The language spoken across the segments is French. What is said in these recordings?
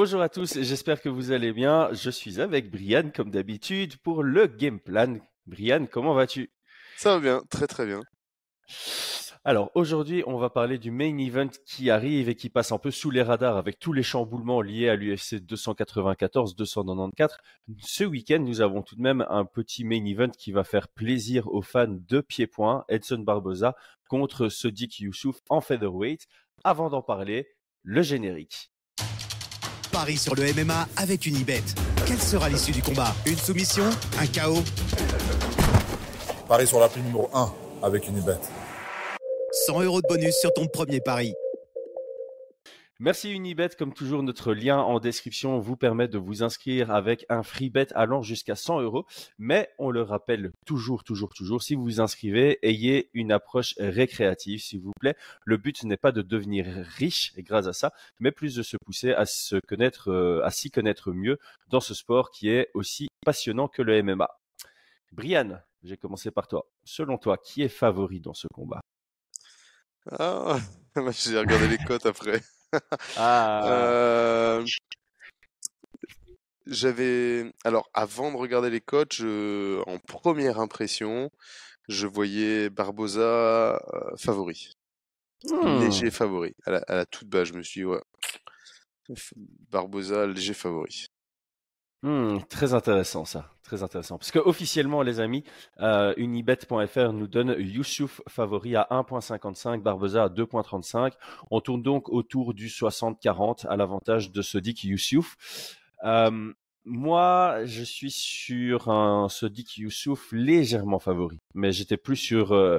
Bonjour à tous, j'espère que vous allez bien. Je suis avec Brian comme d'habitude pour le game plan. Brian, comment vas-tu? Ça va bien, très très bien. Alors aujourd'hui, on va parler du main event qui arrive et qui passe un peu sous les radars avec tous les chamboulements liés à l'UFC 294-294. Ce week-end, nous avons tout de même un petit main event qui va faire plaisir aux fans de pied-point, Edson Barboza contre Sodiq Youssouf en featherweight. Avant d'en parler, le générique. Paris sur le MMA avec une ibet. Quelle sera l'issue du combat? Une soumission? Un chaos Paris sur la numéro 1 avec une ibet. 100 euros de bonus sur ton premier pari. Merci Unibet, comme toujours, notre lien en description vous permet de vous inscrire avec un free bet allant jusqu'à 100 euros. Mais on le rappelle toujours, toujours, toujours, si vous vous inscrivez, ayez une approche récréative, s'il vous plaît. Le but n'est pas de devenir riche grâce à ça, mais plus de se pousser à se connaître, euh, à s'y connaître mieux dans ce sport qui est aussi passionnant que le MMA. Brian, j'ai commencé par toi. Selon toi, qui est favori dans ce combat? Ah, j'ai regardé les cotes après. Ah, Euh, J'avais. Alors, avant de regarder les je- en première impression, je voyais Barbosa euh, favori. hmm. Léger favori. À la, à la toute base, je me suis dit, ouais. Barbosa, léger favori. Hmm, très intéressant ça, très intéressant. Parce que officiellement, les amis, euh, unibet.fr nous donne Youssouf favori à 1.55, Barbosa à 2.35. On tourne donc autour du 60-40 à l'avantage de Sodiq Youssouf. Euh, moi, je suis sur un Sodiq Youssouf légèrement favori, mais j'étais plus sur euh,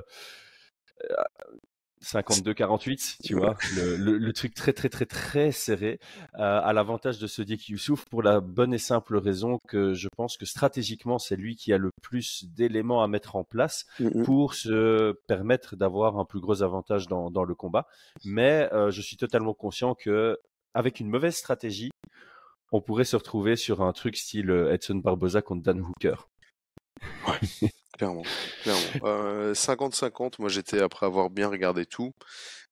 52-48, tu vois, le, le- le truc très très très très serré, euh, à l'avantage de Sodiq Youssouf pour la bonne et simple raison que je pense que stratégiquement c'est lui qui a le plus d'éléments à mettre en place pour se permettre d'avoir un plus gros avantage dans, dans le combat. Mais euh, je suis totalement conscient que avec une mauvaise stratégie, on pourrait se retrouver sur un truc style euh, Edson Barboza contre Dan Hooker. Clairement, clairement. Euh, 50-50, moi j'étais après avoir bien regardé tout.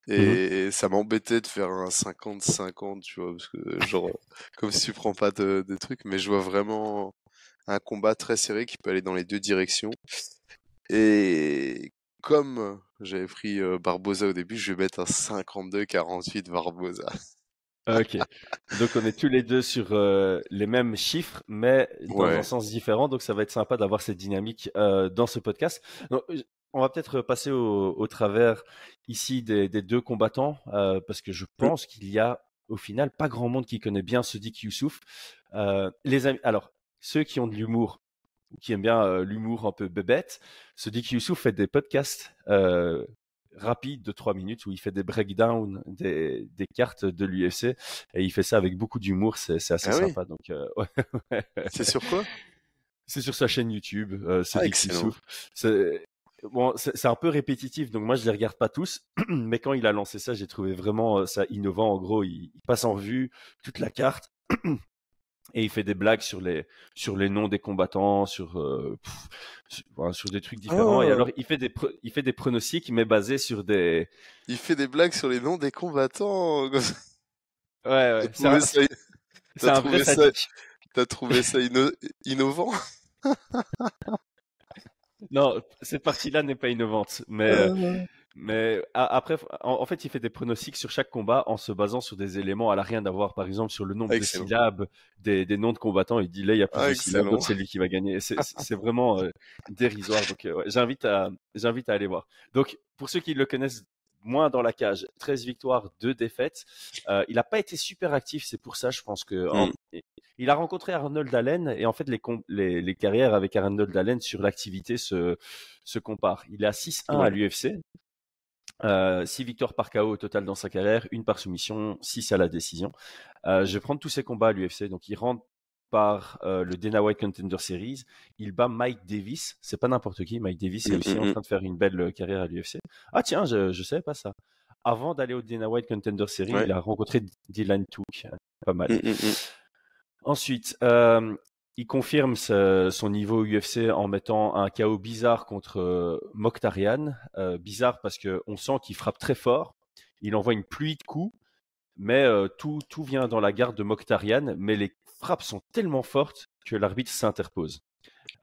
Et ça m'embêtait de faire un 50-50, tu vois, parce que genre, comme si tu prends pas de, de trucs, mais je vois vraiment un combat très serré qui peut aller dans les deux directions. Et comme j'avais pris euh, Barboza au début, je vais mettre un 52-48 Barboza. Ok. Donc on est tous les deux sur euh, les mêmes chiffres, mais dans Ouais. un sens différent. Donc ça va être sympa d'avoir cette dynamique euh, dans ce podcast. Donc, on va peut-être passer au, au travers ici des, des deux combattants, euh, parce que je pense qu'il y a au final pas grand monde qui connaît bien Sodiq Youssouf. Les amis, alors ceux qui ont de l'humour, qui aiment bien l'humour un peu bébête, Sodiq Youssouf fait des podcasts. Rapide de 3 minutes où il fait des breakdowns des, des cartes de l'UFC et il fait ça avec beaucoup d'humour, c'est assez Ah oui sympa. Donc, euh, ouais. C'est sur quoi? C'est sur sa chaîne YouTube. Euh, Ah. C'est bon, c'est c'est un peu répétitif, donc moi je les regarde pas tous, mais quand il a lancé ça, j'ai trouvé vraiment euh, ça innovant. En gros, il, il passe en vue toute la carte. Et il fait des blagues sur les sur les noms des combattants, sur euh, pff, sur, voilà, sur des trucs différents. Et Oh. alors il fait des il fait des pronostics, mais basés sur des Il fait des blagues sur les noms des combattants. ouais ouais. T'as C'est un, trouvé ça, t'as un vrai trouvé ça- sadique. t'as trouvé ça inno- innovant? Non, cette partie-là n'est pas innovante, mais euh, mais après, en, fait, il fait des pronostics sur chaque combat en se basant sur des éléments à la rien d'avoir, par exemple sur le nombre Excellent. de syllabes des, des noms de combattants. Il dit là, il y a plus Ah, de syllabes, donc c'est lui qui va gagner. C'est- vraiment euh, dérisoire. Donc, euh, ouais, j'invite à j'invite à aller voir. Donc, pour ceux qui le connaissent moins dans la cage, 13 victoires, 2 défaites. Euh, il n'a pas été super actif, c'est pour ça, je pense que en- il a rencontré Arnold Allen et en fait les, com- les, les carrières avec Arnold Allen sur l'activité se, se comparent. Il est à 6-1 à l'UFC. Euh, 6 victoires par KO au total dans sa carrière, une par soumission, 6 à la décision. Euh, je vais prendre tous ses combats à l'UFC. Donc il rentre par euh, le Dana White Contender Series. Il bat Mike Davis. C'est pas n'importe qui. Mike Davis est Mm, aussi mm, en mm. train de faire une belle euh, carrière à l'UFC. Ah tiens, je, je savais pas ça. Avant d'aller au Dana White Contender Series, Ouais. il a rencontré Dylan Took. Pas mal. Ensuite, euh, il confirme son niveau UFC en mettant un KO bizarre contre euh. Euh, bizarre parce que on sent qu'il frappe très fort. Il envoie une pluie de coups. mais tout, tout vient dans la garde de Mokhtarian, mais les frappes sont tellement fortes que l'arbitre s'interpose.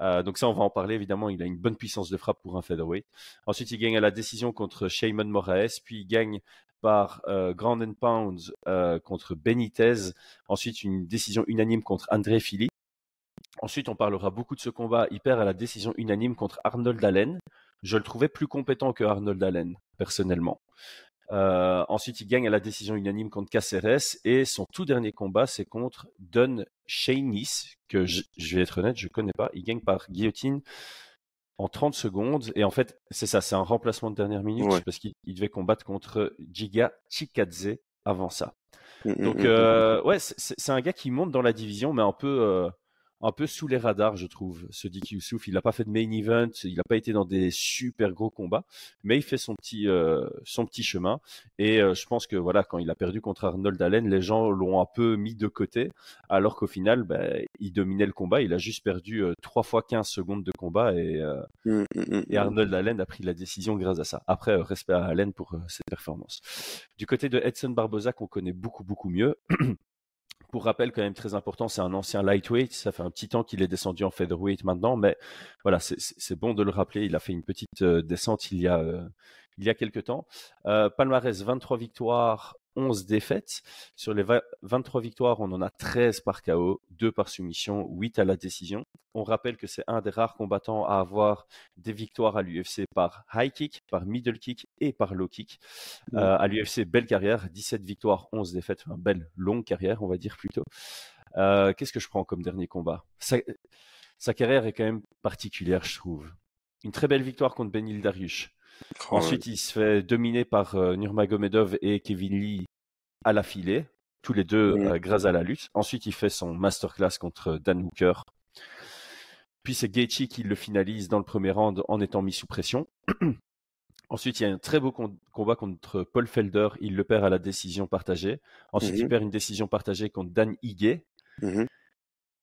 donc ça, on va en parler évidemment. Il a une bonne puissance de frappe pour un featherweight. Ensuite, il gagne à la décision contre Shayman Moraes, puis il gagne par Grand and Pound contre Benitez. Ensuite, une décision unanime contre André Philly. Ensuite, on parlera beaucoup de ce combat. Il perd à la décision unanime contre Arnold Allen. Je le trouvais plus compétent que Arnold Allen, personnellement. Euh, ensuite, il gagne à la décision unanime contre Caceres. Et son tout dernier combat, c'est contre Don Shainis, que je, vais être honnête, je ne connais pas. Il gagne par guillotine en 30 secondes. Et en fait, c'est ça, c'est un remplacement de dernière minute parce qu'il devait combattre contre Giga Chikadze avant ça. Mmh, mmh, Donc, mmh, euh, ouais, c'est un gars qui monte dans la division, mais un peu. Euh, un peu sous les radars, je trouve, ce Dick Youssouf. Il n'a pas fait de main event, il n'a pas été dans des super gros combats, mais il fait son petit, euh, son petit chemin. Et euh, je pense que voilà, quand il a perdu contre Arnold Allen, les gens l'ont un peu mis de côté, alors qu'au final, bah, il dominait le combat. Il a juste perdu 3 euh, fois 15 secondes de combat et, mmh, mmh, mmh, et Arnold Allen a pris la décision grâce à ça. Après, respect à Allen pour ses performances. Du côté de Edson Barboza, qu'on connaît beaucoup, beaucoup mieux. Pour rappel, quand même très important, c'est un ancien lightweight. Ça fait un petit temps qu'il est descendu en featherweight maintenant, mais voilà, c'est bon de le rappeler. Il a fait une petite euh, descente il y a euh, il y a quelques temps. Euh, palmarès 23 victoires, 11 défaites. Sur les 23 victoires, on en a 13 par KO, 2 par soumission, 8 à la décision. On rappelle que c'est un des rares combattants à avoir des victoires à l'UFC par high kick, par middle kick et par low kick. Euh, à l'UFC, belle carrière, 17 victoires, 11 défaites, enfin, belle longue carrière, on va dire plutôt. Euh, qu'est-ce que je prends comme dernier combat? Sa, sa, carrière est quand même particulière, je trouve. Une très belle victoire contre Benil Dariush. Ensuite, il se fait dominer par euh, Nurmagomedov et Kevin Lee à la filée, tous les deux euh, grâce à la lutte. Ensuite, il fait son masterclass contre Dan Hooker. Puis c'est Gaethje qui le finalise dans le premier round en étant mis sous pression. Ensuite, il y a un très beau combat contre Paul Felder. Il le perd à la décision partagée. Ensuite, il mmh perd une décision partagée contre Dan Ige. Mmh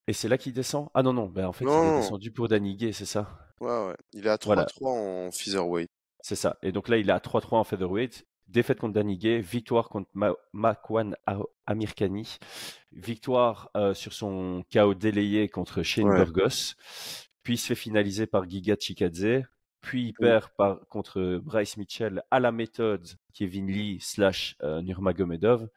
et c'est là qu'il descend? Ah non, non, ben, en fait, il est descendu pour Dan Ige, c'est ça? Ouais, ouais. Il est à 3-3 en featherweight. C'est ça. Et donc là, il est à 3-3 en featherweight. Défaite contre Danigay, victoire contre Makwan Amirkani, victoire euh, sur son KO délayé contre Shane Burgos, puis il se fait finaliser par Giga Chikadze, puis il perd par, contre Bryce Mitchell à la méthode Kevin Lee slash euh, Nurmagomedov.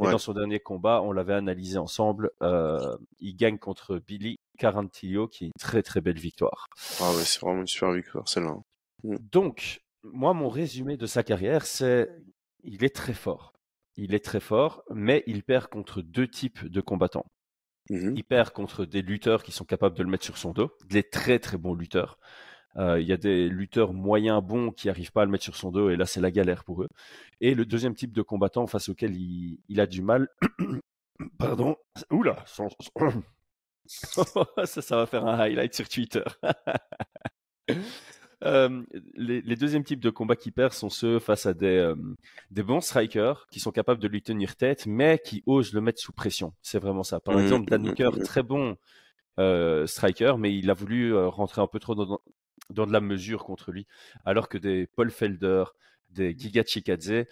Et dans son dernier combat, on l'avait analysé ensemble, euh, il gagne contre Billy Carantillo, qui est une très très belle victoire. Ah ouais, c'est vraiment une super victoire celle-là. Mm. Donc, moi, mon résumé de sa carrière, c'est il est très fort. Il est très fort, mais il perd contre deux types de combattants. Mmh il perd contre des lutteurs qui sont capables de le mettre sur son dos, des très très bons lutteurs. Euh, il y a des lutteurs moyens bons qui n'arrivent pas à le mettre sur son dos et là c'est la galère pour eux. Et le deuxième type de combattant face auquel il, a du mal, pardon, oula, ça, ça va faire un highlight sur Twitter. Euh, les, les, deuxièmes types de combats qui perdent sont ceux face à des, euh, des bons strikers qui sont capables de lui tenir tête, mais qui osent le mettre sous pression. C'est vraiment ça. Par mmh, exemple, Dan mmh, Hooker, mmh. très bon euh, striker, mais il a voulu rentrer un peu trop dans, dans, de la mesure contre lui, alors que des Paul Felder, des Giga Chikadze,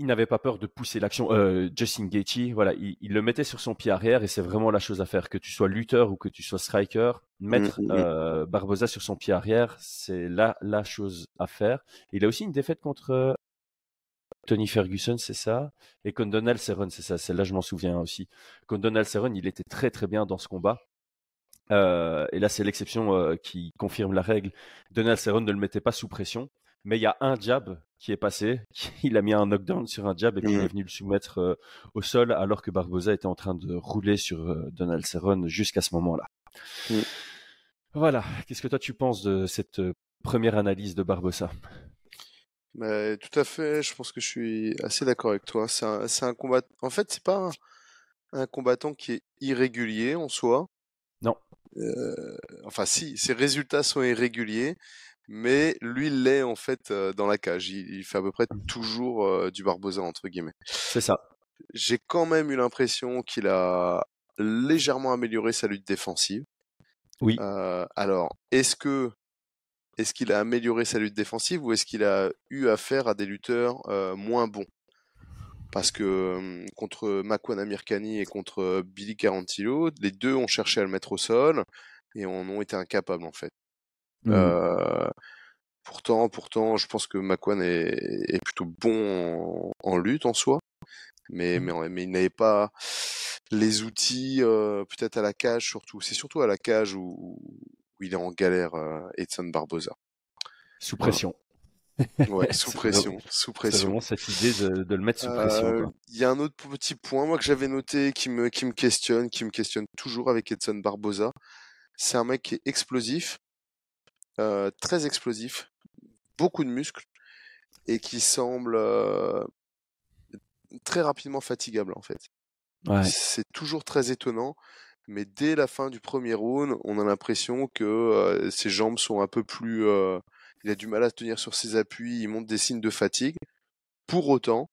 il n'avait pas peur de pousser l'action. Euh, Justin Gaethje, voilà, il, le mettait sur son pied arrière et c'est vraiment la chose à faire. Que tu sois lutteur ou que tu sois striker, mettre mm, mm, mm. euh, Barbosa sur son pied arrière, c'est la, la chose à faire. Il a aussi une défaite contre euh, Tony Ferguson, c'est ça, et contre Donald Cerrone, c'est ça. Celle-là, je m'en souviens aussi. Contre Donald Cerrone, il était très très bien dans ce combat. Euh, et là, c'est l'exception qui confirme la règle. Donald Cerrone ne le mettait pas sous pression mais il y a un jab qui est passé, il a mis un knockdown sur un jab et puis il est mmh. venu le soumettre euh, au sol alors que Barbosa était en train de rouler sur euh, Donald Cerrone jusqu'à ce moment-là. Mmh. Voilà, qu'est-ce que toi tu penses de cette euh, première analyse de Barbosa? Bah, Tout à fait, je pense que je suis assez d'accord avec toi. C'est un, un, combat. En fait, c'est pas un, combattant qui est irrégulier en soi. Non. enfin, si, ses résultats sont irréguliers, mais lui il l'est en fait dans la cage. Il, fait à peu près mmh. toujours du Barbosa entre guillemets. C'est ça. J'ai quand même eu l'impression qu'il a légèrement amélioré sa lutte défensive. Oui. alors, est-ce que est-ce qu'il a amélioré sa lutte défensive ou est-ce qu'il a eu affaire à des lutteurs moins bons? Parce que contre Makwan Amirkani et contre Billy Carantillo, les deux ont cherché à le mettre au sol et en ont été incapables en fait. Mmh. Euh, pourtant, pourtant, je pense que Makwan est, est plutôt bon en, lutte en soi, mais, mmh. mais, mais il n'avait pas les outils, euh, peut-être à la cage surtout. C'est surtout à la cage où, où il est en galère, euh, Edson Barbosa. Sous pression. Ouais, sous pression, sous pression. C'est vraiment cette idée de, de le mettre sous pression. Il y a un autre petit point, moi, que j'avais noté, qui me, qui me questionne, qui me questionne toujours avec Edson Barbosa. C'est un mec qui est explosif, euh, très explosif, beaucoup de muscles, et qui semble euh, très rapidement fatigable, en fait. Ouais. C'est toujours très étonnant, mais dès la fin du premier round, on a l'impression que euh, ses jambes sont un peu plus euh, il a du mal à tenir sur ses appuis, il montre des signes de fatigue. Pour autant,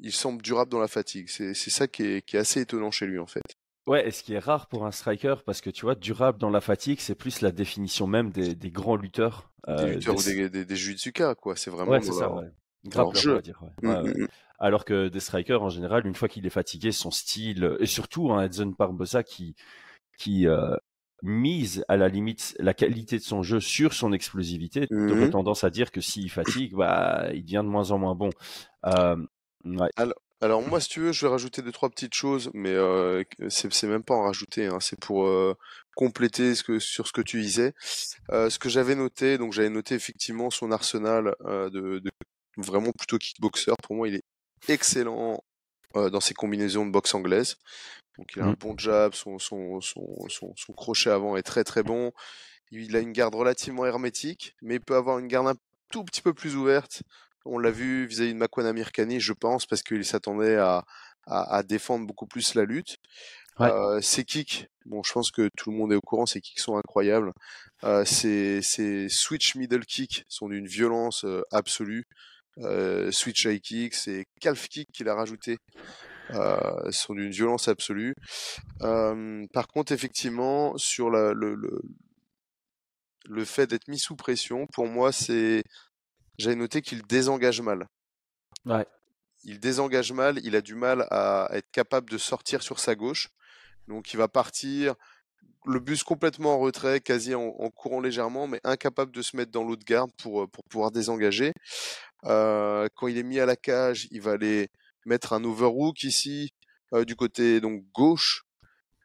il semble durable dans la fatigue. C'est ça qui est, qui est, assez étonnant chez lui, en fait. Ouais, et ce qui est rare pour un striker, parce que tu vois, durable dans la fatigue, c'est plus la définition même des, des grands lutteurs. Euh, des lutteurs des... ou des, des, des quoi. C'est vraiment. Ouais, c'est ça, ouais. Grave, on va dire. Ouais. Mmh, mmh. Alors que des strikers, en général, une fois qu'il est fatigué, son style, et surtout un hein, Edson Barbosa qui, qui euh, mise à la limite la qualité de son jeu sur son explosivité, mmh. aurait tendance à dire que s'il fatigue, bah, il devient de moins en moins bon. Euh, ouais. alors, alors, moi, si tu veux, je vais rajouter deux trois petites choses, mais euh, c'est même pas en rajouter, hein, c'est pour euh, compléter ce que, sur ce que tu disais. Euh, ce que j'avais noté, donc j'avais noté effectivement son arsenal de, de, vraiment plutôt kickboxer. Pour moi, il est excellent dans ses combinaisons de boxe anglaise. Donc il a un Mmh. bon jab, son, son, son, son, son crochet avant est très très bon. Il a une garde relativement hermétique, mais il peut avoir une garde un tout petit peu plus ouverte. On l'a vu vis-à-vis de Makwan Amirkani, je pense, parce qu'il s'attendait à, à, à défendre beaucoup plus la lutte. Ouais. Euh, ses kicks, bon, je pense que tout le monde est au courant, ses kicks sont incroyables. Euh, ses, ses switch middle kicks sont d'une violence euh, absolue. Euh, switch high kick, ses calf kicks qu'il a rajouté euh, sont d'une violence absolue. Euh, par contre, effectivement, sur la, le, le, le fait d'être mis sous pression, pour moi, c'est j'avais noté qu'il désengage mal. Ouais. Il désengage mal, il a du mal à être capable de sortir sur sa gauche. Donc il va partir, le bus complètement en retrait, quasi en, en courant légèrement, mais incapable de se mettre dans l'autre garde pour, pour pouvoir désengager. Euh, quand il est mis à la cage, il va aller mettre un overhook ici, euh, du côté donc gauche,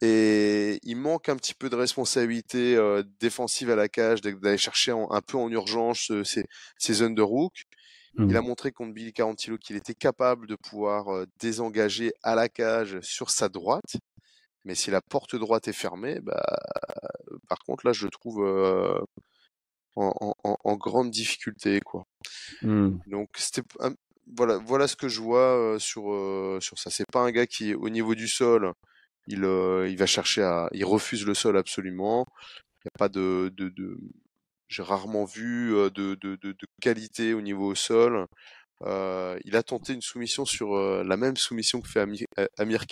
et il manque un petit peu de responsabilité euh, défensive à la cage, d'aller chercher en, un peu en urgence euh, ces, ces zones de. Mmh. Il a montré contre Billy Carantillo qu'il était capable de pouvoir euh, désengager à la cage sur sa droite. Mais si la porte droite est fermée, bah, par contre là je le trouve euh, en, en, en, grande difficulté quoi. Mmh. Donc c'était voilà voilà ce que je vois euh, sur euh, sur ça. C'est pas un gars qui au niveau du sol il, euh, il va chercher à, il refuse le sol absolument. Il n'y a pas de, j'ai rarement vu euh, de, qualité au niveau au sol. Euh, il a tenté une soumission sur la même soumission que fait Amir, Amir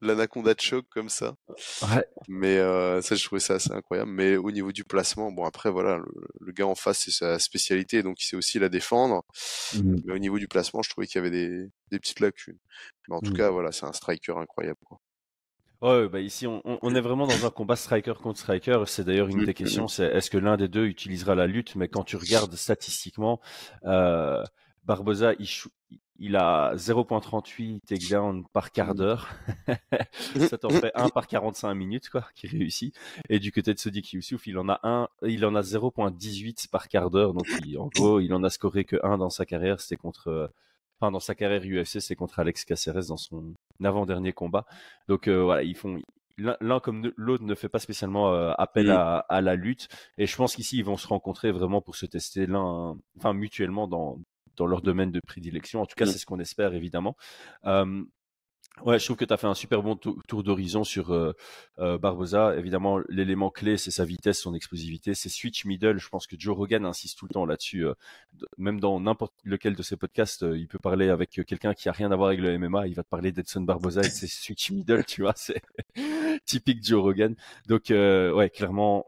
l'anaconda de choc comme ça. Ouais. Mais euh, ça, je trouvais ça assez incroyable. Mais au niveau du placement, bon après voilà, le, le gars en face c'est sa spécialité, donc il sait aussi la défendre. Mmh. Mais au niveau du placement, je trouvais qu'il y avait des, des petites lacunes. Mais en tout Mmh. cas, voilà, c'est un striker incroyable. Quoi. Ouais, bah ici on, on est vraiment dans un combat striker contre striker. C'est d'ailleurs une des questions, c'est est-ce que l'un des deux utilisera la lutte? Mais quand tu regardes statistiquement, euh, Barbosa, il, il a 0.38 takedown par quart d'heure. Ça t'en fait un par 45 minutes, quoi, qui réussit. Et du côté de Sodiq Youssouf, il en a un, il en a 0.18 par quart d'heure. Donc, il, en gros, il en a scoré que un dans sa carrière. C'était contre, enfin, dans sa carrière UFC, c'est contre Alex Caceres dans son avant-dernier combat. Donc, euh, voilà, ils font, l'un comme l'autre ne fait pas spécialement euh, appel Mm. à, à, la lutte. Et je pense qu'ici, ils vont se rencontrer vraiment pour se tester l'un, enfin, mutuellement dans, dans leur domaine de prédilection. En tout cas, Mm. c'est ce qu'on espère, évidemment. Euh, ouais, je trouve que tu as fait un super bon tour d'horizon sur euh, euh, Barbosa. Évidemment, l'élément clé, c'est sa vitesse, son explosivité, ses switch middle. Je pense que Joe Rogan insiste tout le temps là-dessus. Euh, même dans n'importe lequel de ses podcasts, il peut parler avec quelqu'un qui a rien à voir avec le MMA. Il va te parler d'Edson Barbosa et de ses switch middle, tu vois. C'est typique Joe Rogan. Donc, ouais, clairement,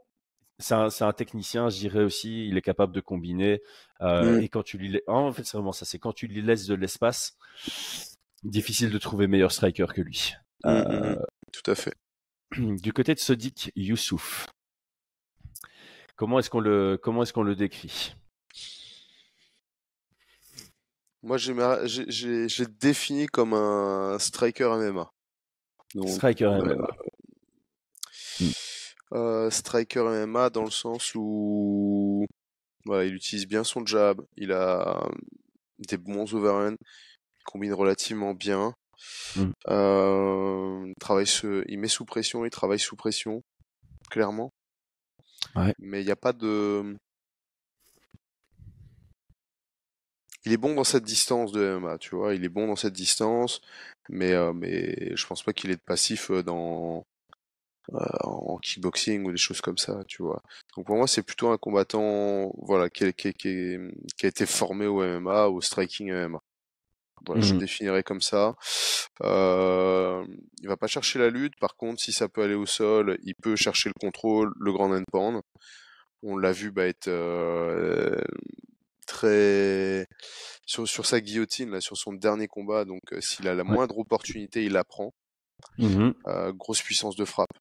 c'est un, un, technicien, je dirais aussi. Il est capable de combiner. Euh, mm. Et quand tu lui, en fait, c'est vraiment ça. C'est quand tu lui laisses de l'espace, difficile de trouver meilleur striker que lui. Mm, mm, euh, Tout à fait. Du côté de Sodik Youssouf, comment est-ce qu'on le, comment est-ce qu'on le décrit? Moi, j'ai défini comme un striker MMA. striker MMA. Euh, euh, striker MMA dans le sens où voilà, il utilise bien son jab, il a des bons overhands, il combine relativement bien. Mm. Euh, il, travaille il met sous pression, il travaille sous pression, clairement. Mais il n'y a pas de. Il est bon dans cette distance de MMA, tu vois. Il est bon dans cette distance, mais, euh, mais je pense pas qu'il de passif dans, euh, en kickboxing ou des choses comme ça, tu vois. Donc pour moi, c'est plutôt un combattant, voilà, qui, a été formé au MMA, au striking MMA. Voilà, je le mmh définirais comme ça. Euh, il va pas chercher la lutte. Par contre, si ça peut aller au sol, il peut chercher le contrôle, le grand end pound. On l'a vu bah, être euh, très sur, sur sa guillotine là, sur son dernier combat. Donc, euh, s'il a la moindre opportunité, il la prend. Mmh euh, grosse puissance de frappe.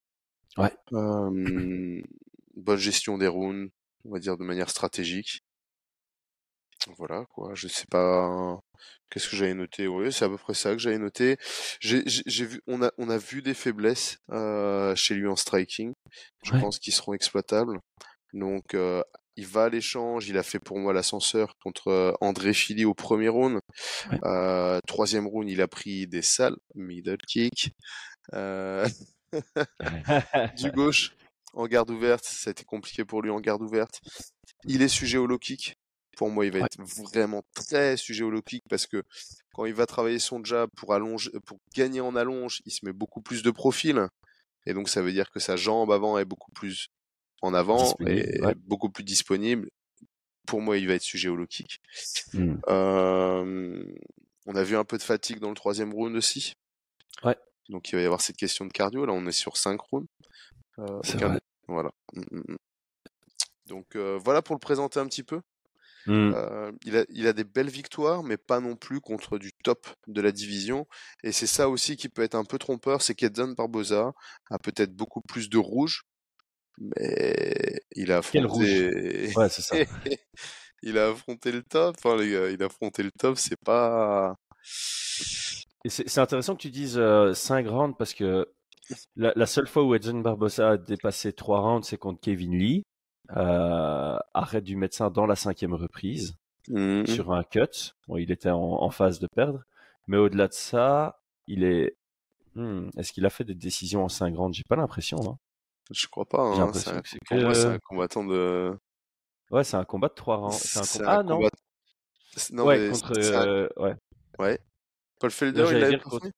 Ouais. bonne gestion des rounds, on va dire de manière stratégique. Voilà, quoi. Je sais pas. Qu'est-ce que j'avais noté? Oui, c'est à peu près ça que j'avais noté. J'ai vu, on a, on a vu des faiblesses euh, chez lui en striking. Je pense qu'ils seront exploitables. Donc, euh, il va à l'échange. Il a fait pour moi l'ascenseur contre euh, André Philly au premier round. troisième round, il a pris des sales middle kick. du gauche en garde ouverte, ça a été compliqué pour lui en garde ouverte. Il est sujet au low kick. Pour moi, il va être vraiment très sujet au low kick parce que quand il va travailler son jab pour pour gagner en allonge, il se met beaucoup plus de profil. Et donc, ça veut dire que sa jambe avant est beaucoup plus en avant et beaucoup plus disponible. Pour moi, il va être sujet au low kick. Mmh. on a vu un peu de fatigue dans le troisième round aussi. Ouais. Donc il va y avoir cette question de cardio. Là, on est sur 5 rounds. Euh, voilà. Mmh, mmh, mmh. Donc euh, voilà pour le présenter un petit peu. Euh, il, a, il, a, des belles victoires, mais pas non plus contre du top de la division. Et c'est ça aussi qui peut être un peu trompeur, c'est qu'Edson Barbosa a peut-être beaucoup plus de rouge, mais il a affronté. Ouais, c'est ça. il a affronté le top. Enfin, les gars, il a affronté le top. C'est pas. C'est intéressant que tu dises 5 euh, rounds parce que la, seule fois où Edson Barbosa a dépassé 3 rounds, c'est contre Kevin Lee. Euh, arrêt du médecin dans la cinquième reprise mmh. sur un cut. Bon, il était en, phase de perdre. Mais au-delà de ça, il est. Hmm, est-ce qu'il a fait des décisions en 5 rounds? J'ai pas l'impression. Hein. Je crois pas. Hein. C'est un, c'est un combattant de. Ouais, c'est un combat de 3 rounds. C'est un, ah non? non ouais, contre. Euh, ouais. Ouais. Paul Felder, il a contre...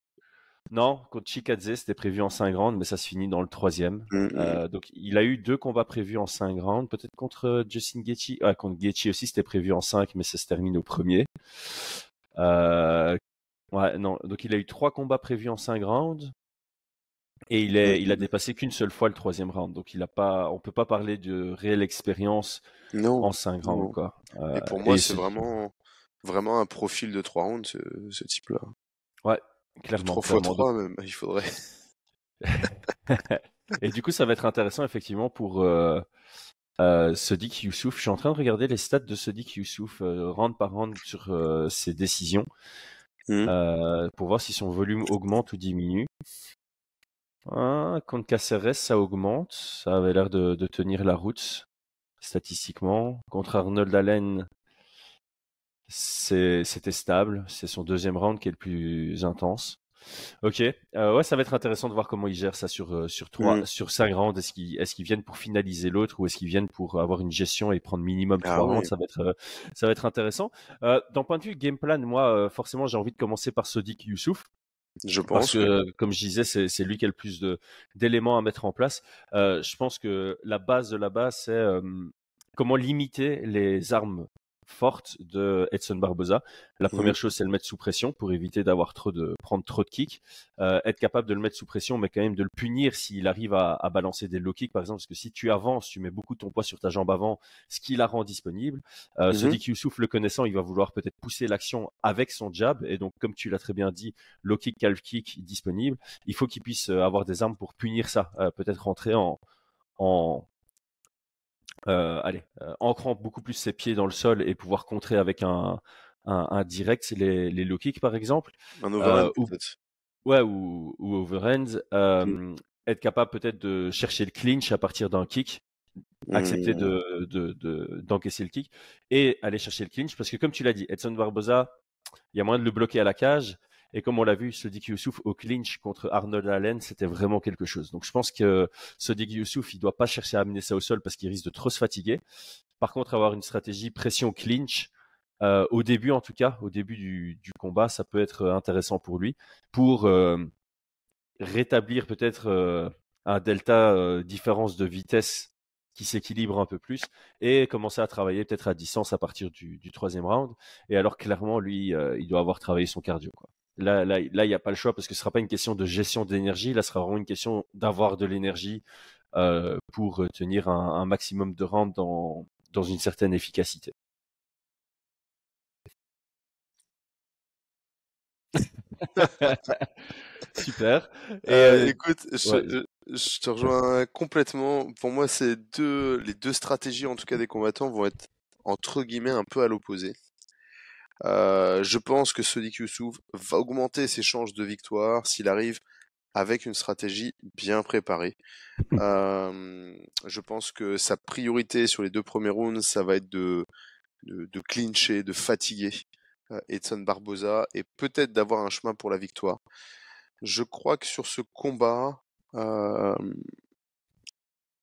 Non, contre Chikadze, c'était prévu en 5 rounds, mais ça se finit dans le troisième. Mm, mm. Euh, donc, il a eu deux combats prévus en 5 rounds, peut-être contre euh, Justin Gaethje. Ah, contre Gaethje aussi, c'était prévu en 5, mais ça se termine au premier. Euh... Ouais, non. Donc, il a eu trois combats prévus en 5 rounds. Et il, est, il a dépassé qu'une seule fois le troisième round. Donc, il a pas, on peut pas parler de réelle expérience en 5 rounds. Quoi. et pour moi, c'est vraiment, vraiment un profil de 3 rounds, ce, ce type-là. Ouais, clairement. 3 fois 3 même, il faudrait. et du coup, ça va être intéressant effectivement pour euh, euh, Sadiq Youssouf. Je suis en train de regarder les stats de Sadiq Youssouf euh, round par round sur euh, ses décisions mmh. euh, pour voir si son volume augmente ou diminue. Ah, contre Caceres, ça augmente. Ça avait l'air de, de tenir la route statistiquement. Contre Arnold Allen, c'était stable. C'est son deuxième round qui est le plus intense. Ok, euh, ouais, ça va être intéressant de voir comment ils gèrent ça sur euh, sur trois, mm. sur cinq rounds. Est-ce qu'ils est-ce qu'ils viennent pour finaliser l'autre ou est-ce qu'ils viennent pour avoir une gestion et prendre minimum ah trois rounds? Ça va être euh, ça va être intéressant. D'un point de vue game plan, moi, forcément, j'ai envie de commencer par Sodik Youssouf. Je pense parce que, comme je disais, c'est lui qui a le plus d'éléments à mettre en place. je pense que la base de la base, c'est comment limiter les armes fortes de Edson Barboza. La Mhm. première chose, c'est le mettre sous pression pour éviter d'avoir trop de prendre trop de kicks. Euh, être capable de le mettre sous pression, mais quand même de le punir s'il arrive à, à balancer des low kicks, par exemple, parce que si tu avances, tu mets beaucoup ton poids sur ta jambe avant, ce qui la rend disponible. Euh, Mhm. Sodiq Youssouf, le connaissant, il va vouloir peut-être pousser l'action avec son jab, et donc comme tu l'as très bien dit, low kick, calf kick disponible. Il faut qu'il puisse euh, avoir des armes pour punir ça, euh, peut-être rentrer en en euh, allez, euh, ancrant beaucoup plus ses pieds dans le sol et pouvoir contrer avec un, un, un direct, les, les low kicks par exemple. Un overhand, Euh, ou- peut-être. Ouais, ou, ou overhand. Euh, Être capable peut-être de chercher le clinch à partir d'un kick, accepter de, de, de- d'encaisser le kick et aller chercher le clinch parce que comme tu l'as dit, Edson Barboza, il y a moyen de le bloquer à la cage. Et comme on l'a vu, Sodiq Youssouf au clinch contre Arnold Allen, c'était vraiment quelque chose. Donc je pense que Sodiq Youssouf, il doit pas chercher à amener ça au sol parce qu'il risque de trop se fatiguer. Par contre, avoir une stratégie pression clinch, euh, au début en tout cas, au début du, combat, ça peut être intéressant pour lui, pour euh, rétablir peut-être euh, un delta différence de vitesse qui s'équilibre un peu plus et commencer à travailler peut-être à distance à partir du, troisième round. Et alors clairement, lui, il doit avoir travaillé son cardio. Quoi. Là, là, là, il n'y a pas le choix parce que ce sera pas une question de gestion d'énergie. Là, ce sera vraiment une question d'avoir de l'énergie euh, pour tenir un, un maximum de rounds dans, dans une certaine efficacité. Super. Et, Euh, euh, écoute, je, ouais. je- je te rejoins complètement. Pour moi, c'est deux, les deux stratégies, en tout cas des combattants, vont être entre guillemets un peu à l'opposé. Euh, je pense que Sodiq Youssouf va augmenter ses chances de victoire s'il arrive avec une stratégie bien préparée. Euh, je pense que sa priorité sur les deux premiers rounds, ça va être de, de, de clincher, de fatiguer euh, Edson Barboza et peut-être d'avoir un chemin pour la victoire. Je crois que sur ce combat, euh,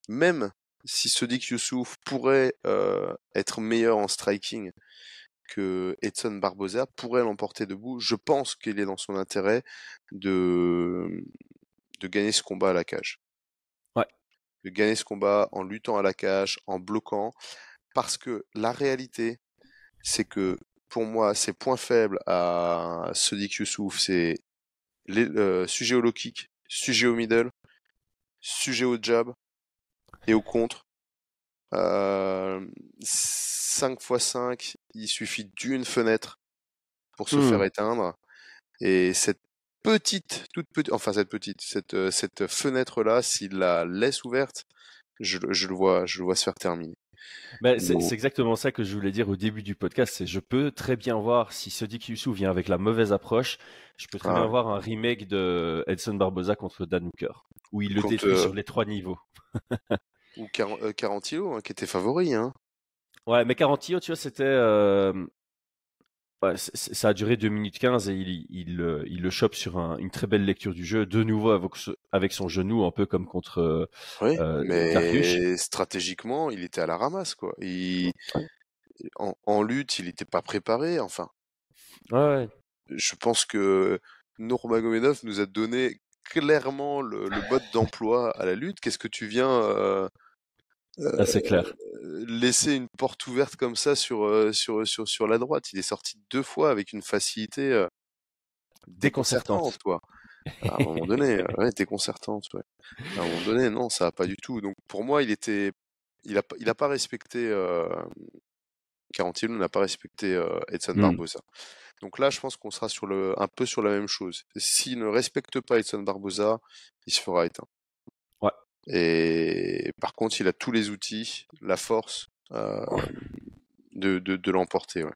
même si Sodiq Youssouf pourrait euh, être meilleur en striking que Edson Barboza, pourrait l'emporter debout, je pense qu'il est dans son intérêt de, de gagner ce combat à la cage. Ouais. De gagner ce combat en luttant à la cage, en bloquant, parce que la réalité, c'est que pour moi, ses points faibles à Sodiq Youssouf, c'est les, euh, sujet au low kick, sujet au middle, sujet au jab et au contre. Euh, 5 x 5, il suffit d'une fenêtre pour se faire éteindre. Et cette petite, toute petite, enfin cette petite, cette, euh, cette fenêtre-là, s'il la laisse ouverte, je, le- je le vois, je le vois se faire terminer. Ben, c'est Bon. exactement ça que je voulais dire au début du podcast. C'est je peux très bien voir si Sodiq Youssouf vient avec la mauvaise approche. Je peux très Ah bien ouais. voir un remake de Edson Barboza contre Dan Hooker où il le détruit euh, sur les trois niveaux. Ou Car euh, Carantillo, hein, qui était favori. Hein. Ouais, mais Carantillo, tu vois, c'était euh, ouais, ça a duré 2 minutes 15 et il, il, euh, il le chope sur un- une très belle lecture du jeu, de nouveau avec, son genou, un peu comme contre Oui, euh, mais stratégiquement, il était à la ramasse, quoi. Il... En, en lutte, il n'était pas préparé. Enfin, Ouais, je pense que Nurmagomedov nous a donné clairement le, le mode d'emploi à la lutte. Qu'est-ce que tu viens euh, Là, c'est clair. euh, laisser une porte ouverte comme ça sur, euh, sur, sur, sur la droite? Il est sorti deux fois avec une facilité Déconcertante. quoi. À un moment donné, ouais, déconcertante, ouais. À un moment donné, non, ça va pas du tout. Donc pour moi, il était, il a, pas- il a pas respecté. Euh... Carantillo n'a pas respecté euh, Edson Hmm. Barboza. Donc là, je pense qu'on sera sur le, un peu sur la même chose. S'il ne respecte pas Edson Barboza, il se fera éteindre. Ouais. Et par contre, il a tous les outils, la force euh, de, de, de l'emporter. Ouais.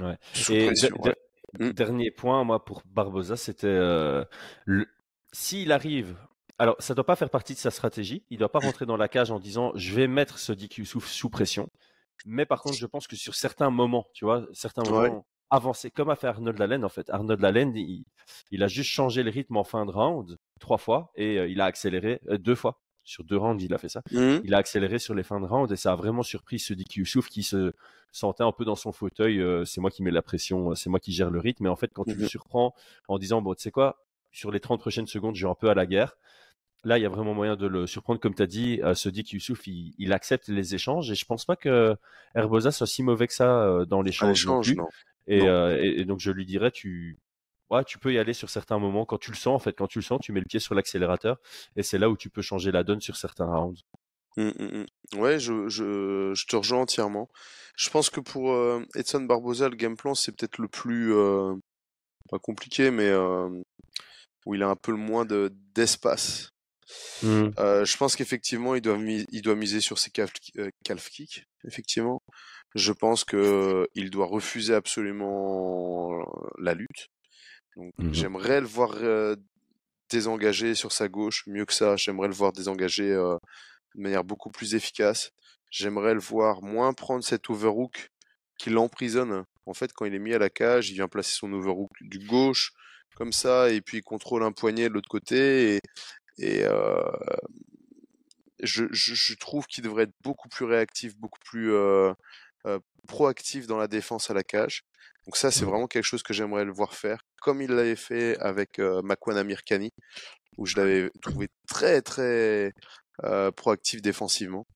Ouais. Sous Et pression. de- ouais. de- Mm. Dernier point, moi, pour Barbosa, c'était euh, le- s'il arrive. Alors, ça doit pas faire partie de sa stratégie. Il doit pas rentrer dans la cage en disant je vais mettre ce Dick Youssouf sous pression. Mais par contre, je pense que sur certains moments, tu vois, certains Ouais. Avancés, comme a fait Arnold Allen en fait. Arnold Allen, il, il a juste changé le rythme en fin de round trois fois et euh, il a accéléré euh, deux fois. Sur deux rounds, il a fait ça Mhm. il a accéléré sur les fins de round et ça a vraiment surpris ce Dick Youssouf qui se sentait un peu dans son fauteuil. euh, c'est moi qui mets la pression, c'est moi qui gère le rythme. Mais en fait, quand tu le Mhm. surprends en disant, bon, tu sais quoi, sur les 30 prochaines secondes, je vais un peu à la guerre, là, il y a vraiment moyen de le surprendre. Comme tu as dit, euh, ce dit Youssouf, il, il, accepte les échanges. Et je pense pas que Herbosa soit si mauvais que ça euh, dans l'échange. Non, non. Et, euh, et, et, donc, je lui dirais, tu, ouais, tu peux y aller sur certains moments. Quand tu le sens, en fait, quand tu le sens, tu mets le pied sur l'accélérateur. Et c'est là où tu peux changer la donne sur certains rounds. Mmh, mmh, mmh. Ouais, je, je, je, te rejoins entièrement. Je pense que pour euh, Edson Barbosa, le game plan, c'est peut-être le plus, euh, pas compliqué, mais où il a un peu le moins de, d'espace. Euh, je pense qu'effectivement, il doit, il doit miser sur ses calf, calf kicks, effectivement. Je pense que il doit refuser absolument la lutte. Donc, j'aimerais le voir euh, désengagé sur sa gauche, mieux que ça. J'aimerais le voir désengagé euh, de manière beaucoup plus efficace. J'aimerais le voir moins prendre cet overhook qui l'emprisonne. En fait, quand il est mis à la cage, il vient placer son overhook du gauche, comme ça, et puis il contrôle un poignet de l'autre côté. Et, et euh, je, je, je, trouve qu'il devrait être beaucoup plus réactif, beaucoup plus euh, euh, proactif dans la défense à la cage. Donc ça, c'est vraiment quelque chose que j'aimerais le voir faire, comme il l'avait fait avec euh, Makwan Amirkani, où je l'avais trouvé très très euh, proactif défensivement.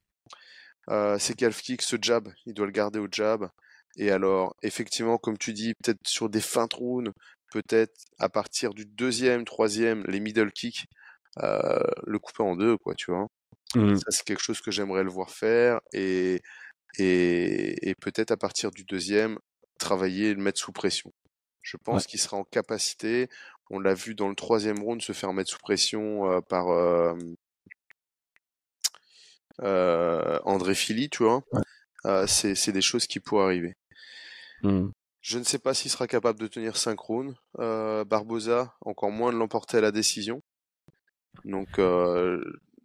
Euh, c'est calf kick, ce jab, il doit le garder au jab. Et alors, effectivement, comme tu dis, peut-être sur des fins rounds, peut-être à partir du deuxième, troisième, les middle kicks, euh, le couper en deux, quoi, tu vois? Mmh. Ça, c'est quelque chose que j'aimerais le voir faire. Et, et, et peut-être à partir du deuxième, travailler et le mettre sous pression. Je pense ouais. qu'il sera en capacité. On l'a vu dans le troisième round se faire mettre sous pression euh, par euh, euh, André Philly, tu vois? Ouais. c'est des choses qui pourraient arriver. Mmh. Je ne sais pas s'il sera capable de tenir 5 rounds. Barbosa, encore moins de l'emporter à la décision. Donc,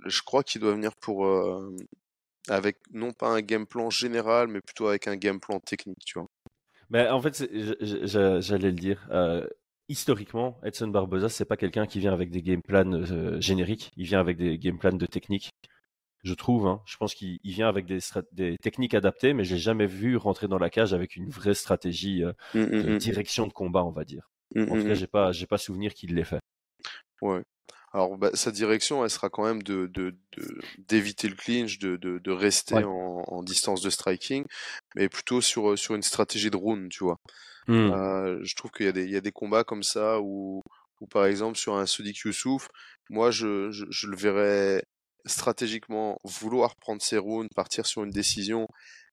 je crois qu'il doit venir pour avec non pas un game plan général, mais plutôt avec un game plan technique, tu vois. Mais en fait, j'allais le dire. Euh, historiquement, Edson Barbosa, c'est pas quelqu'un qui vient avec des game plans euh, génériques. Il vient avec des game plans de technique. Je trouve. Hein. Je pense qu'il vient avec des, des, techniques adaptées, mais j'ai jamais vu rentrer dans la cage avec une vraie stratégie euh, de mmh, direction de combat, on va dire. Mmh, en tout cas, j'ai pas, j'ai pas souvenir qu'il l'ait fait. Ouais. Alors, bah, sa direction, elle sera quand même de d'éviter le clinch, de, de, de rester ouais. en, en, distance de striking, mais plutôt sur, sur une stratégie de round, tu vois. Mmh. Euh, je trouve qu'il y, a des, il y a des combats comme ça où, où par exemple, sur un Sudik Youssouf, moi, je, je, je, le verrais stratégiquement vouloir prendre ses rounds, partir sur une décision.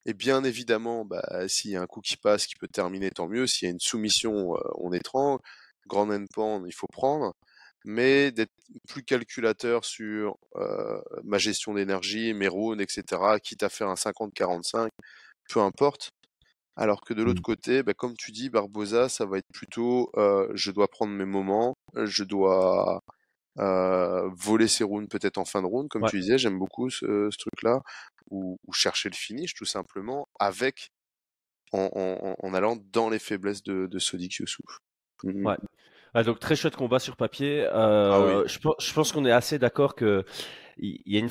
Et bien évidemment, bah, s'il y a un coup qui passe qui peut terminer, tant mieux. S'il y a une soumission, euh, on étrangle. Grand end pound, il faut prendre mais d'être plus calculateur sur euh, ma gestion d'énergie, mes runes, etc., quitte à faire un 50-45, peu importe. Alors que de l'autre mmh. côté, bah, comme tu dis, Barbosa, ça va être plutôt euh, je dois prendre mes moments, je dois euh, voler ses runes peut-être en fin de round, comme ouais. tu disais, j'aime beaucoup ce, ce truc-là, ou, ou, chercher le finish tout simplement, avec en, en, en allant dans les faiblesses de, de Sodik Youssouf. Mmh. Ouais. Ah, donc très chouette combat sur papier. Euh, ah oui. Je, je pense qu'on est assez d'accord que il y a une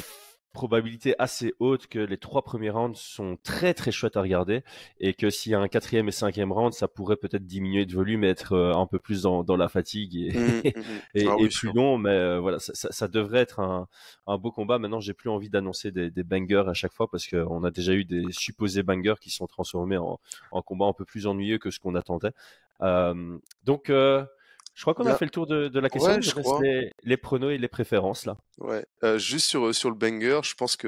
probabilité assez haute que les trois premiers rounds sont très très chouettes à regarder et que s'il y a un quatrième et cinquième round, ça pourrait peut-être diminuer de volume et être euh, un peu plus dans, dans la fatigue et, mmh, mmh. et, ah oui, plus long, mais euh, voilà, ça, ça, ça, devrait être un, un beau combat. Maintenant, j'ai plus envie d'annoncer des, des, bangers à chaque fois parce qu'on a déjà eu des supposés bangers qui sont transformés en, en combat un peu plus ennuyeux que ce qu'on attendait. Euh, donc euh, je crois qu'on a fait le tour de, de la question. Ouais, je crois. Les, les, pronos et les préférences là. Ouais. Euh, juste sur sur le banger, je pense que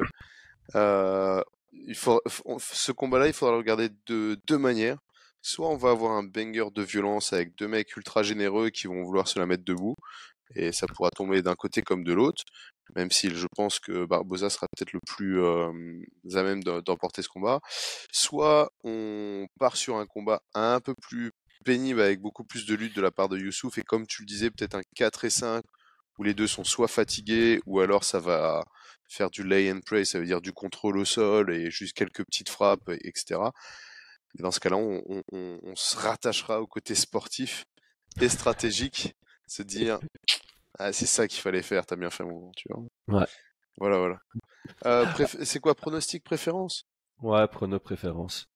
euh, il faut ce combat-là, il faudra le regarder de deux manières. Soit on va avoir un banger de violence avec deux mecs ultra généreux qui vont vouloir se la mettre debout, et ça pourra tomber d'un côté comme de l'autre. Même si je pense que Barbosa sera peut-être le plus euh, à même d'emporter ce combat. Soit on part sur un combat un peu plus pénible avec beaucoup plus de lutte de la part de Youssouf et comme tu le disais peut-être un 4 et 5 où les deux sont soit fatigués ou alors ça va faire du lay and pray, ça veut dire du contrôle au sol et juste quelques petites frappes, etc. Et dans ce cas-là, on, on, on, se rattachera au côté sportif et stratégique, se dire ah, c'est ça qu'il fallait faire, t'as bien fait mon tu vois. Ouais. Voilà, voilà. Euh, c'est quoi pronostic préférence? Ouais, prono préférence.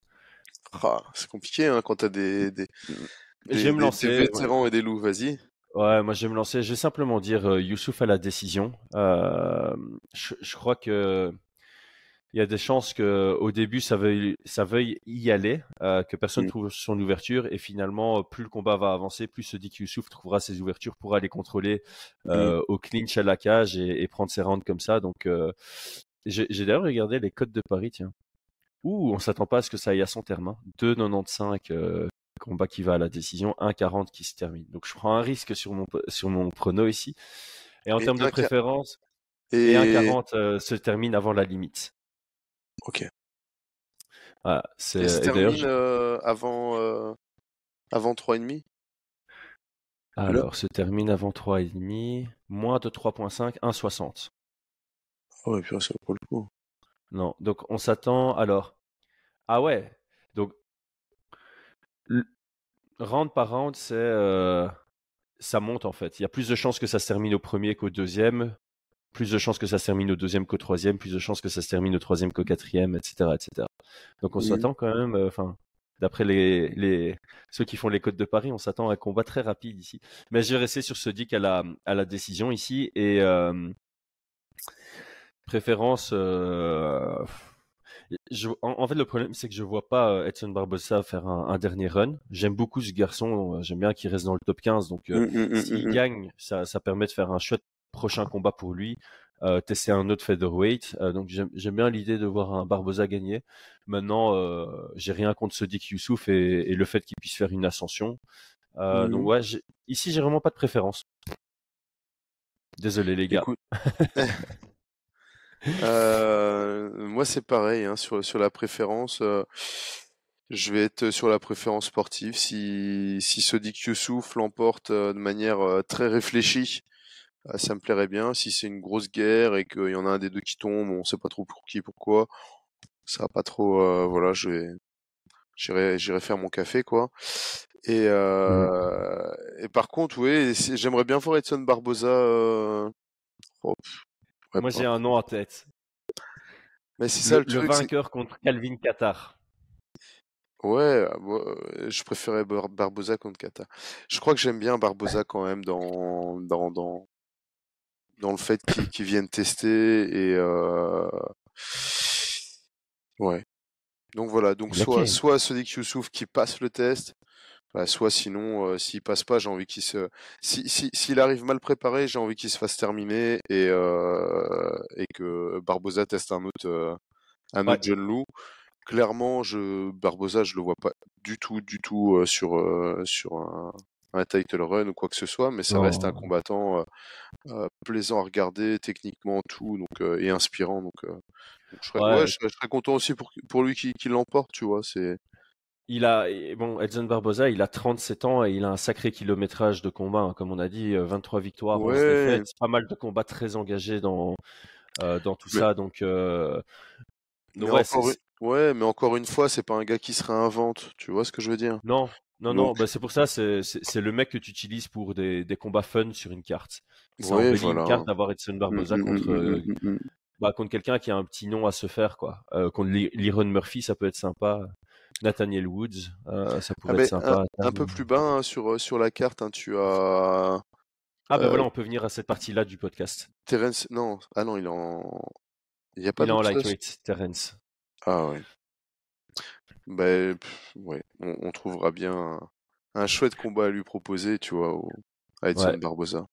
Ah, c'est compliqué hein, quand t'as des, des, des, Je vais me lancer, des vétérans ouais. et des loups, vas-y. Ouais, moi je vais me lancer. Je vais simplement dire euh, Youssouf à la décision. Euh, je, je crois que il y a des chances que au début ça veuille, ça veuille y aller, euh, que personne Mm. trouve son ouverture et finalement plus le combat va avancer, plus se dit que Youssouf trouvera ses ouvertures pour aller contrôler euh, au clinch à la cage et, et prendre ses rounds comme ça. Donc j'ai j'ai d'ailleurs regardé les codes de Paris, tiens. Ouh, on s'attend pas à ce que ça aille à son terme. Hein. 2,95 euh, combat qui va à la décision, 1,40 qui se termine. Donc je prends un risque sur mon sur mon prono ici. Et en Et termes de préférence, et, Et 1,40 euh, se termine avant la limite. ok. Voilà, c'est Et se et termine je- euh, avant euh, avant 3,5 alors se termine avant 3,5, moins de 3,5, 1,60. Oh, ouais, puis ça vaut le coup. Non, donc on s'attend alors. Ah ouais, donc round par round, c'est euh, ça monte en fait. Il y a plus de chances que ça se termine au premier qu'au deuxième, plus de chances que ça se termine au deuxième qu'au troisième, plus de chances que ça se termine au troisième qu'au quatrième, etc., etc. Donc on s'attend quand même, euh, enfin, d'après les, les ceux qui font les codes de Paris, on s'attend à un combat très rapide ici. Mais je vais rester sur ce dick à la à la décision ici et euh, préférence. euh, je- en, en fait, le problème, c'est que je vois pas euh, Edson Barbosa faire un, un dernier run. J'aime beaucoup ce garçon. euh, J'aime bien qu'il reste dans le top 15. Donc, euh, Mm, mm, mm, s'il mm, gagne, ça, ça permet de faire un chouette prochain combat pour lui. euh, tester un autre featherweight. Euh, donc, j'aime bien l'idée de voir un Barbosa gagner. Maintenant, j'ai rien contre Sodiq Youssouf et, et le fait qu'il puisse faire une ascension. Donc, ouais, ici, j'ai vraiment pas de préférence. Désolé, les gars. Écoute, euh, moi c'est pareil hein, sur sur la préférence. euh, je vais être sur la préférence sportive. Si si Sodiq Youssouf l'emporte euh, de manière euh, très réfléchie, ça me plairait bien. Si c'est une grosse guerre et qu'il y en a un des deux qui tombe, on sait pas trop pour qui, pourquoi, ça va pas trop. euh, voilà, je vais j'irai j'irai faire mon café quoi. Et euh, et par contre, oui, j'aimerais bien voir Edson Barboza. euh, oh, ouais, Moi, j'ai un nom en tête. Mais c'est ça Le, le le truc. c'est- vainqueur contre Calvin Qatar. Ouais, moi, euh, je préférais Bar- Barboza contre Kata. Je crois que j'aime bien Barboza quand même dans dans dans dans le fait qu'il qu'il vienne tester et euh... ouais. Donc voilà, donc soit soit Sodiq Youssouf qui passe le test, bah, soit sinon euh, s'il passe pas, j'ai envie qu'il se si si s'il arrive mal préparé, j'ai envie qu'il se fasse terminer et euh... et que Barboza teste un autre euh, un Ouais. autre John Lou. Clairement, je Barboza, je le vois pas du tout du tout sur sur un un title run ou quoi que ce soit, mais ça reste un combattant euh, euh, plaisant à regarder, techniquement tout, donc euh, et inspirant. Donc, donc je serais, ouais, Ouais. je serais, je serais content aussi pour pour lui qui, qui l'emporte, tu vois. C'est Il a, bon, Edson Barboza, il a 37 ans et il a un sacré kilométrage de combat, hein, comme on a dit, euh, 23 victoires, 11 ouais, défaites, pas mal de combats très engagés dans, euh, dans tout mais ça. Donc, euh, mais ouais, c'est, encore une, c'est- ouais, mais encore une fois, c'est pas un gars qui se réinvente, tu vois ce que je veux dire? non, non, non, bah, c'est pour ça, c'est, c'est, c'est le mec que tu utilises pour des, des combats fun sur une carte. Ça ouais, embellit une voilà. carte d'avoir Edson Mm, Barboza mm, mm, contre, mm, euh, bah, contre quelqu'un qui a un petit nom à se faire, quoi. Euh, contre Lyron Murphy, ça peut être sympa. Nathaniel Woods, euh, ça Ah pourrait ben être sympa. un, un peu plus bas hein, sur euh, sur la carte, hein, tu as Ah ben euh, voilà, on peut venir à cette partie-là du podcast. Terence. Non, ah non, il est en. Il y a Il pas est en lightweight, Terence. Ah ouais. Ben ouais, on, on trouvera bien un, un chouette combat à lui proposer, tu vois, au, à Edson Ouais. Barboza.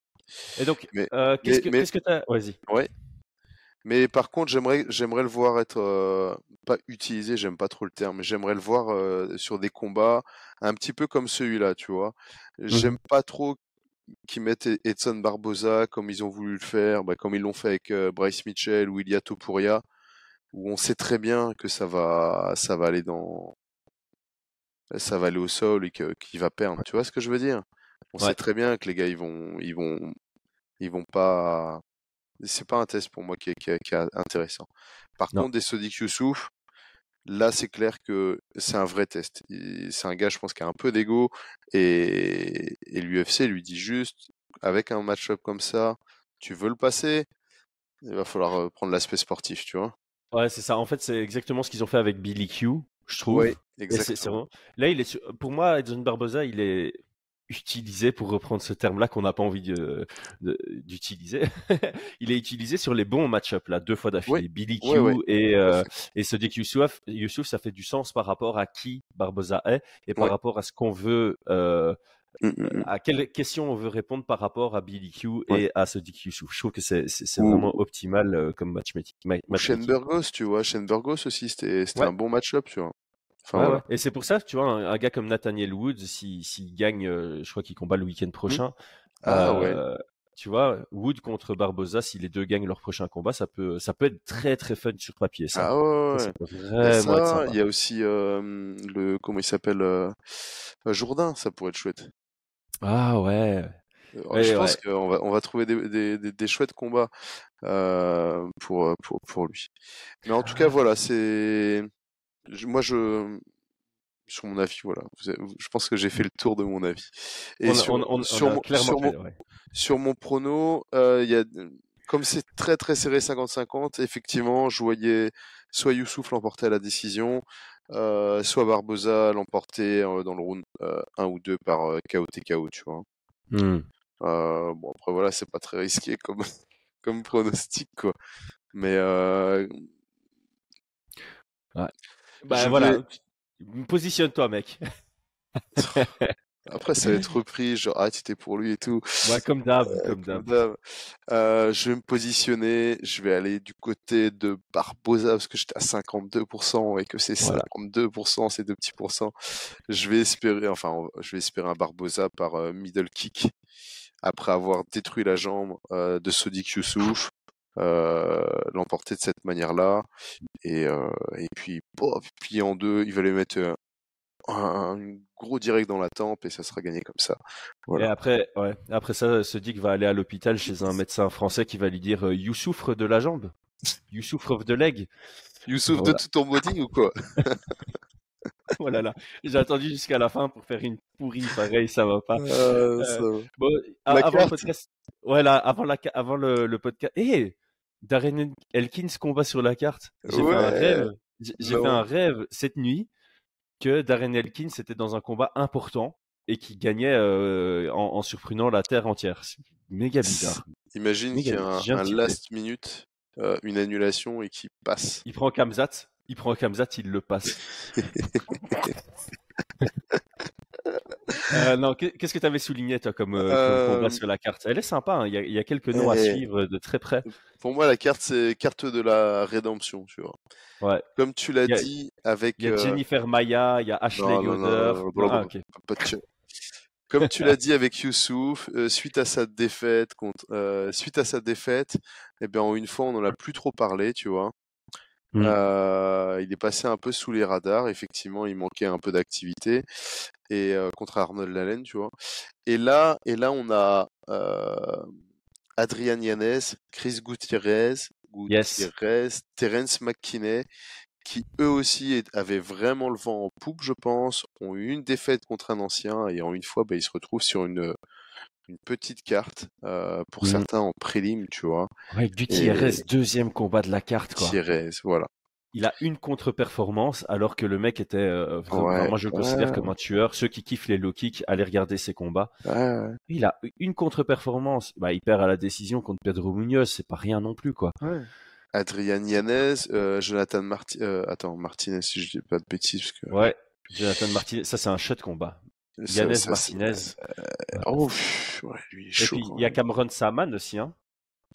Et donc, Mais euh, qu'est-ce mais que mais que t'as Vas-y. ouais. Mais par contre, j'aimerais j'aimerais le voir être euh, pas utilisé, j'aime pas trop le terme, mais j'aimerais le voir euh, sur des combats un petit peu comme celui-là, tu vois. J'aime Mhm. pas trop qu'ils mettent E- Edson Barboza comme ils ont voulu le faire, bah, comme ils l'ont fait avec euh, Bryce Mitchell ou Ilia Topuria, où on sait très bien que ça va ça va aller dans ça va aller au sol et qu'il va perdre. Tu vois ce que je veux dire? On Ouais. sait très bien que les gars ils vont ils vont ils vont pas c'est pas un test pour moi qui est, qui est- qui est intéressant. Par Non. contre, des Sodiq Youssouf, là c'est clair que c'est un vrai test. C'est un gars, je pense, qui a un peu d'ego et, et l'UFC lui dit juste, avec un match-up comme ça, tu veux le passer, il va falloir euh, prendre l'aspect sportif, tu vois. Ouais, c'est ça. En fait, c'est exactement ce qu'ils ont fait avec Billy Q, je trouve. C'est exactement. vraiment- Là, il est sur- pour moi, Edson Barboza, il est utilisé, pour reprendre ce terme-là qu'on n'a pas envie d'utiliser, il est utilisé sur les bons match-up, là, deux fois d'affilée. Billy Q et, euh, et Sodiq Youssouf, Youssouf, ça fait du sens par rapport à qui Barbosa est et par rapport à ce qu'on veut, euh, mmh, mmh, mmh. à quelle question on veut répondre par rapport à Billy Q et à Sodiq Youssouf. Je trouve que c'est vraiment optimal euh, comme matchmaking. Shane Burgos, tu vois, Shane Burgos aussi, c'était un bon match-up, tu vois. Et c'est pour ça, tu vois, un, gars comme Nathaniel Woods, s'il gagne, euh, je crois qu'il combat le week-end mmh. prochain. Ah, euh, tu vois, Wood contre Barbosa, si les deux gagnent leur prochain combat, ça peut, ça peut être très très fun sur papier. Ça. Ah ouais, vraiment Il y a aussi le, comment il s'appelle, euh, Jourdain, ça pourrait être chouette. Ah ouais. je pense qu'on va, on va trouver des, des, des, chouettes combats pour, pour, pour lui. Mais en tout cas, voilà, c'est moi, je, sur mon avis, voilà. Je pense que j'ai fait le tour de mon avis. Et sur, mon, sur, mon, prono, euh, y a, comme c'est très très serré 50-50, effectivement, je voyais soit Youssouf l'emporter à la décision, euh, soit Barbosa l'emporter euh, dans le round 1 ou 2 par KO TKO, tu vois. Mmh. bon, après voilà, c'est pas très risqué comme, comme pronostic, quoi. Mais. Ouais. Bah voilà, positionne-toi, mec. Après, ça va être repris, genre, ah, c'était pour lui et tout. Ouais, comme d'hab, euh, comme d'hab. Euh, je vais me positionner, je vais aller du côté de Barbosa, parce que j'étais à 52% et que c'est 52%, c'est deux petits pourcents. Je vais espérer, enfin, je vais espérer un Barbosa par euh, middle kick, après avoir détruit la jambe de Sodik Youssouf. Euh, l'emporter de cette manière-là. Et, euh, et puis, plier en deux, il va lui mettre euh, un, gros direct dans la tempe et ça sera gagné comme ça. Voilà. Et après, ouais, après ça, ce Dick va aller à l'hôpital chez un médecin français qui va lui dire You souffres de la jambe You souffres de l'aigle You souffres de tout ton body ou quoi? voilà oh là, j'ai attendu jusqu'à la fin pour faire une pourrie pareil, ça va pas. Euh, ça. Bon, avant le podcast, ouais là, avant la, avant le, le podcast, hé, Darren Elkins combat sur la carte. J'ai fait un rêve. J'ai fait un rêve cette nuit que Darren Elkins était dans un combat important et qui gagnait euh, en, surprenant la terre entière. Méga bizarre. Imagine qu'il y a un, last minute, euh, une annulation et qui passe. Il prend Kamzat, il prend Kamzat, il le passe. Euh, non, qu'est-ce que tu avais souligné, toi, comme, euh, combat euh, sur la carte? Elle est sympa, hein, il, y a, quelques noms à suivre de très près. Pour moi, la carte, c'est carte de la rédemption, tu vois. Ouais. Comme tu l'as dit, avec. Il y a Jennifer Maya, il y a Ashley Goder. Comme tu l'as dit avec Youssouf, suite à sa défaite, contre, suite à sa défaite, eh bien, en une fois, on n'en a plus trop parlé, tu vois. Mmh. il est passé un peu sous les radars. Effectivement, il manquait un peu d'activité et contre Arnold Lallen, tu vois. Et là, et là, on a Adrian Yanez, Chris Gutierrez, Gutierrez, Terence McKinney, qui eux aussi avaient vraiment le vent en poupe, je pense, ont eu une défaite contre un ancien et en une fois, bah, ils se retrouvent sur une une petite carte pour mmh. certains en prélim, tu vois. Ouais, Gutierrez, deuxième combat de la carte, quoi. Gutierrez, voilà. Il a une contre-performance alors que le mec était vraiment, moi je le considère comme un tueur. Ceux qui kiffent les low kicks, allez regarder ses combats. Il a une contre-performance. Bah, il perd à la décision contre Pedro Munoz, c'est pas rien non plus, quoi. Adrian Yanez, Jonathan Marti attends, Martinez, si je dis pas de bêtises. Parce que... Ouais, Jonathan Martinez, ça c'est un de combat. Yanez Martinez. Euh, oh, ouais, lui, il est chaud, Et puis, il y a Cameron Simon aussi. Hein.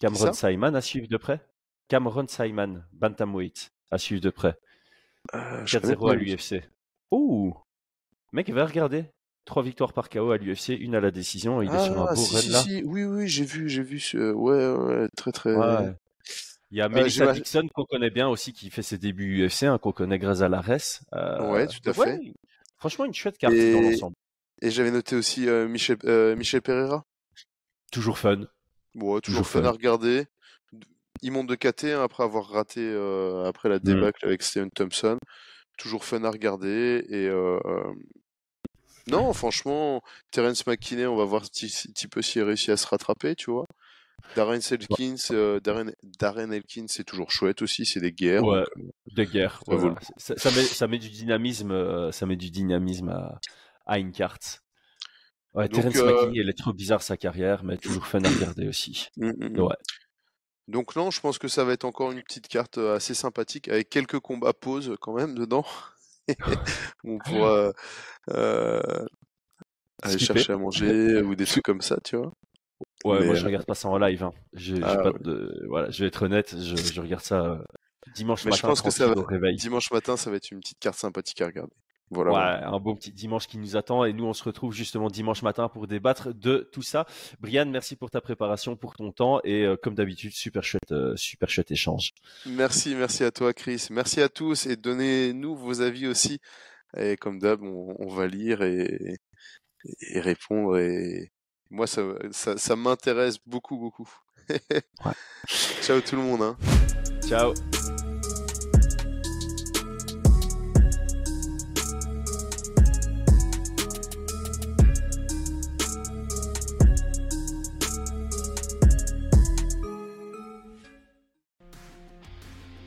Cameron Simon à suivre de près. Cameron Simon, Bantamweight, à suivre de près. Euh, 4-0 à l'UFC. Ouh Mec, va regarder. Trois victoires par KO à l'UFC, une à la décision. Il est sur un ah, beau si, là. Si. Oui, oui, j'ai vu, j'ai vu. Ce... Ouais, ouais, très, très. Ouais. Il y a euh, Melissa Dixon qu'on connaît bien aussi, qui fait ses débuts UFC, hein, qu'on connaît grâce à l'ARES. Euh, ouais, tout à fait. Franchement, une chouette carte dans l'ensemble. Et j'avais noté aussi euh, Michel, euh, Michel Pereira. Toujours fun. Ouais, toujours, fun, à regarder. Il monte de KT hein, après avoir raté euh, après la mm. débâcle avec Steven Thompson. Toujours fun à regarder. Et non, franchement, Terence McKinney, on va voir un petit peu s'il réussit à se rattraper, tu vois. Darren Elkins, Darren, Darren Elkins, c'est toujours chouette aussi, c'est des guerres. Ouais, des guerres. ça, ça, met, ça, met, du dynamisme, ça met du dynamisme à, à une carte. Ouais, Donc, Terence euh, McKinney, elle est trop bizarre sa carrière, mais toujours fun à regarder aussi. Mm, mm, mm. Ouais. Donc non, je pense que ça va être encore une petite carte euh, assez sympathique avec quelques combats pauses quand même dedans. On pourra euh, aller chercher à manger ou des trucs comme ça, tu vois. Ouais, Mais, moi je regarde pas ça en live. Hein. Je, Ah, pas ouais. de... voilà, je vais être honnête, je, je regarde ça dimanche Mais je matin pense que ça va-. Dimanche matin, ça va être une petite carte sympathique à regarder. Voilà. Ouais, voilà. un bon petit dimanche qui nous attend et nous on se retrouve justement dimanche matin pour débattre de tout ça. Brian, merci pour ta préparation, pour ton temps et euh, comme d'habitude super chouette, euh, super chouette échange. Merci, merci à toi, Chris. Merci à tous et donnez-nous vos avis aussi. Et comme d'hab, on, on va lire et, et répondre. Et moi, ça, ça, ça m'intéresse beaucoup, beaucoup. Ciao tout le monde. Hein. Ciao.